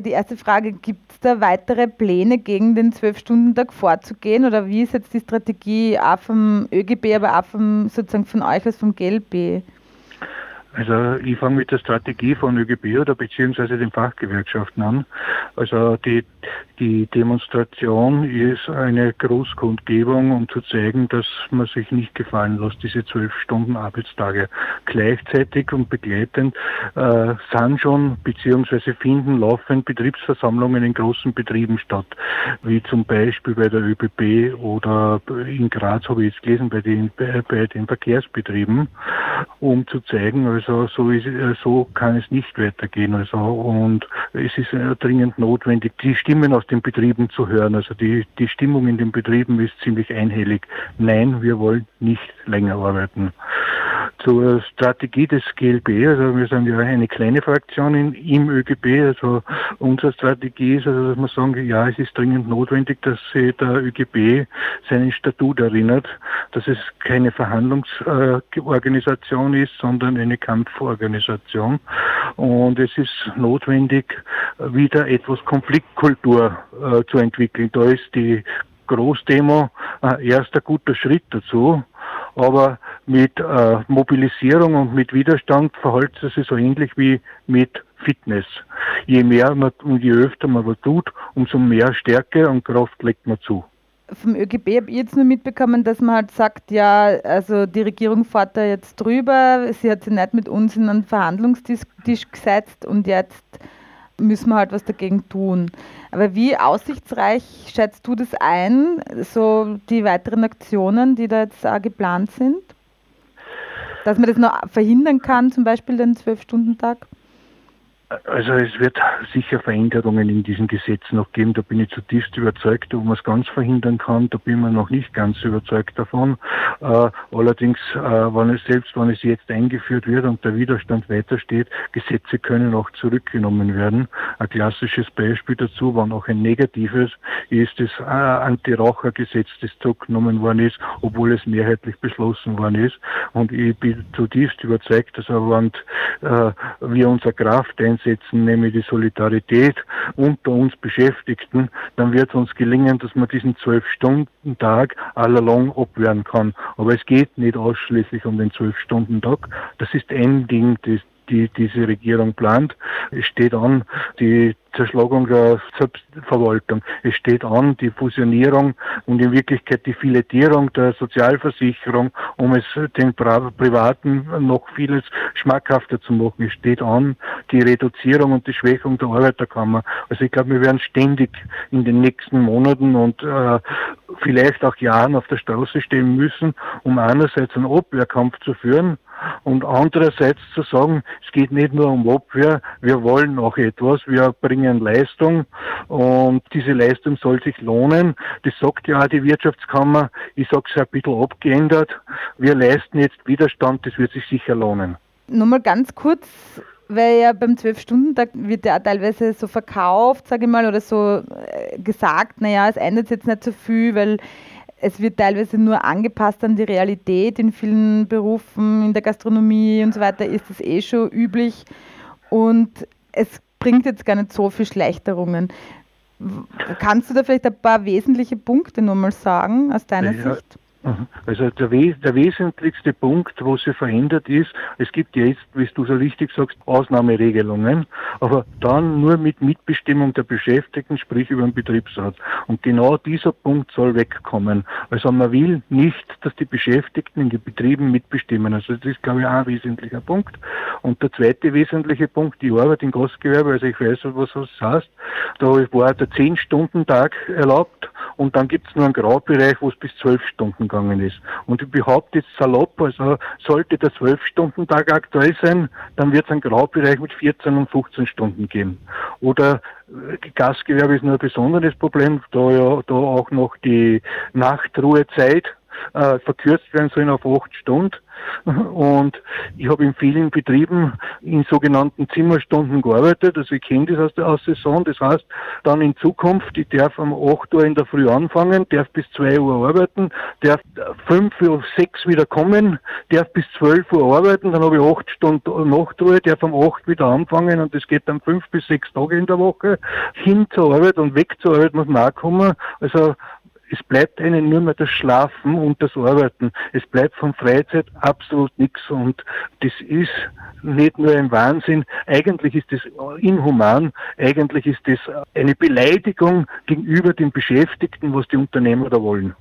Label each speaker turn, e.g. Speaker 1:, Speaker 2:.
Speaker 1: Die erste Frage, gibt es da weitere Pläne gegen den Zwölf-Stunden-Tag vorzugehen oder wie ist jetzt die Strategie auch vom ÖGB, aber auch vom, sozusagen von euch als vom GLB?
Speaker 2: Also ich fange mit der Strategie von ÖGB oder beziehungsweise den Fachgewerkschaften an. Also die, die Demonstration ist eine Großkundgebung, um zu zeigen, dass man sich nicht gefallen lässt, diese zwölf Stunden Arbeitstage. Gleichzeitig und begleitend äh, sind schon beziehungsweise finden laufend Betriebsversammlungen in großen Betrieben statt, wie zum Beispiel bei der ÖBB oder in Graz habe ich jetzt gelesen bei den, bei, den Verkehrsbetrieben, um zu zeigen, also also so, ist, äh, so kann es nicht weitergehen. Also und es ist äh, dringend notwendig, die Stimmen aus den Betrieben zu hören. Also die, die Stimmung in den Betrieben ist ziemlich einhellig. Nein, wir wollen nicht länger arbeiten zur Strategie des GLB. Also wir sind ja eine kleine Fraktion in, im ÖGB. Also unsere Strategie ist, also dass wir sagen, ja, es ist dringend notwendig, dass der ÖGB seinen Statut erinnert, dass es keine Verhandlungsorganisation ist, sondern eine Kampforganisation. Und es ist notwendig, wieder etwas Konfliktkultur äh, zu entwickeln. Da ist die Großdemo äh, erster guter Schritt dazu. Aber mit äh, Mobilisierung und mit Widerstand verhält es sich so ähnlich wie mit Fitness. Je mehr man und je öfter man was tut, umso mehr Stärke und Kraft legt man zu.
Speaker 1: Vom ÖGB habe ich jetzt nur mitbekommen, dass man halt sagt, ja, also die Regierung fährt da jetzt drüber, sie hat sich nicht mit uns in einen Verhandlungstisch gesetzt und jetzt müssen wir halt was dagegen tun. Aber wie aussichtsreich schätzt du das ein, so die weiteren Aktionen, die da jetzt auch geplant sind? Dass man das noch verhindern kann, zum Beispiel den Zwölf-Stunden-Tag?
Speaker 2: Also es wird sicher Veränderungen in diesem Gesetz noch geben, da bin ich zutiefst überzeugt. Ob man es ganz verhindern kann, da bin ich noch nicht ganz überzeugt davon. Äh, allerdings, äh, wenn es selbst wenn es jetzt eingeführt wird und der Widerstand weiter steht, Gesetze können auch zurückgenommen werden. Ein klassisches Beispiel dazu, wenn auch ein negatives, ist das äh, Anti-Raucher-Gesetz, das zurückgenommen worden ist, obwohl es mehrheitlich beschlossen worden ist. Und ich bin zutiefst überzeugt, dass wenn äh, wir unsere Kraft einsetzen, einsetzen, nämlich die Solidarität unter uns Beschäftigten, dann wird es uns gelingen, dass man diesen Zwölf-Stunden-Tag allalong abwehren kann. Aber es geht nicht ausschließlich um den Zwölf-Stunden-Tag. Das ist ein Ding, das die diese Regierung plant. Es steht an die Zerschlagung der Selbstverwaltung. Es steht an die Fusionierung und in Wirklichkeit die Filetierung der Sozialversicherung, um es den Privaten noch vieles schmackhafter zu machen. Es steht an die Reduzierung und die Schwächung der Arbeiterkammer. Also ich glaube, wir werden ständig in den nächsten Monaten und äh, vielleicht auch Jahren auf der Straße stehen müssen, um einerseits einen Abwehrkampf zu führen, und andererseits zu sagen, es geht nicht nur um Abwehr, wir wollen auch etwas, wir bringen Leistung und diese Leistung soll sich lohnen. Das sagt ja auch die Wirtschaftskammer, ich sage es ein bisschen abgeändert, wir leisten jetzt Widerstand, das wird sich sicher lohnen.
Speaker 1: Nur mal ganz kurz, weil ja beim Zwölf-Stunden-Tag wird ja auch teilweise so verkauft, sage ich mal, oder so äh, gesagt, naja, es ändert jetzt nicht so viel, weil es wird teilweise nur angepasst an die Realität. In vielen Berufen, in der Gastronomie und so weiter ist das eh schon üblich. Und es bringt jetzt gar nicht so viel Schleichterungen. Kannst du da vielleicht ein paar wesentliche Punkte nur mal sagen aus deiner ja, Sicht?
Speaker 2: Mhm. Also der, der, wesentlichste Punkt, wo sie verändert ist, es gibt jetzt, wie du so richtig sagst, Ausnahmeregelungen, aber dann nur mit Mitbestimmung der Beschäftigten, sprich über den Betriebsrat. Und genau dieser Punkt soll wegkommen. Also man will nicht, dass die Beschäftigten in den Betrieben mitbestimmen. Also das ist, glaube ich, auch ein wesentlicher Punkt. Und der zweite wesentliche Punkt, die Arbeit im Gastgewerbe, also ich weiß, was das heißt, da war der 10-Stunden-Tag erlaubt und dann gibt es nur einen Graubereich, wo es bis 12 Stunden gegangen ist. Und ich behaupte jetzt salopp, also sollte der 12-Stunden-Tag aktuell sein, dann wird es einen Graubereich mit 14 und 15 Stunden geben. Oder äh, Gastgewerbe ist nur ein besonderes Problem, da ja da auch noch die Nachtruhezeit äh, verkürzt werden sollen auf acht Stunden. Und ich habe in vielen Betrieben in sogenannten Zimmerstunden gearbeitet. Also ich kenne das aus der Saison. Das heißt, dann in Zukunft, ich darf um 8 Uhr in der Früh anfangen, darf bis 2 Uhr arbeiten, darf 5 Uhr 6 wieder kommen, darf bis 12 Uhr arbeiten, dann habe ich 8 Stunden Nachtruhe, darf um 8 wieder anfangen und das geht dann 5 bis 6 Tage in der Woche. Hin zur Arbeit und weg zur Arbeit muss man auch kommen. Also es bleibt ihnen nur mehr das Schlafen und das Arbeiten. Es bleibt von Freizeit absolut nichts und das ist nicht nur ein Wahnsinn, eigentlich ist das inhuman, eigentlich ist das eine Beleidigung gegenüber den Beschäftigten, was die Unternehmer da wollen.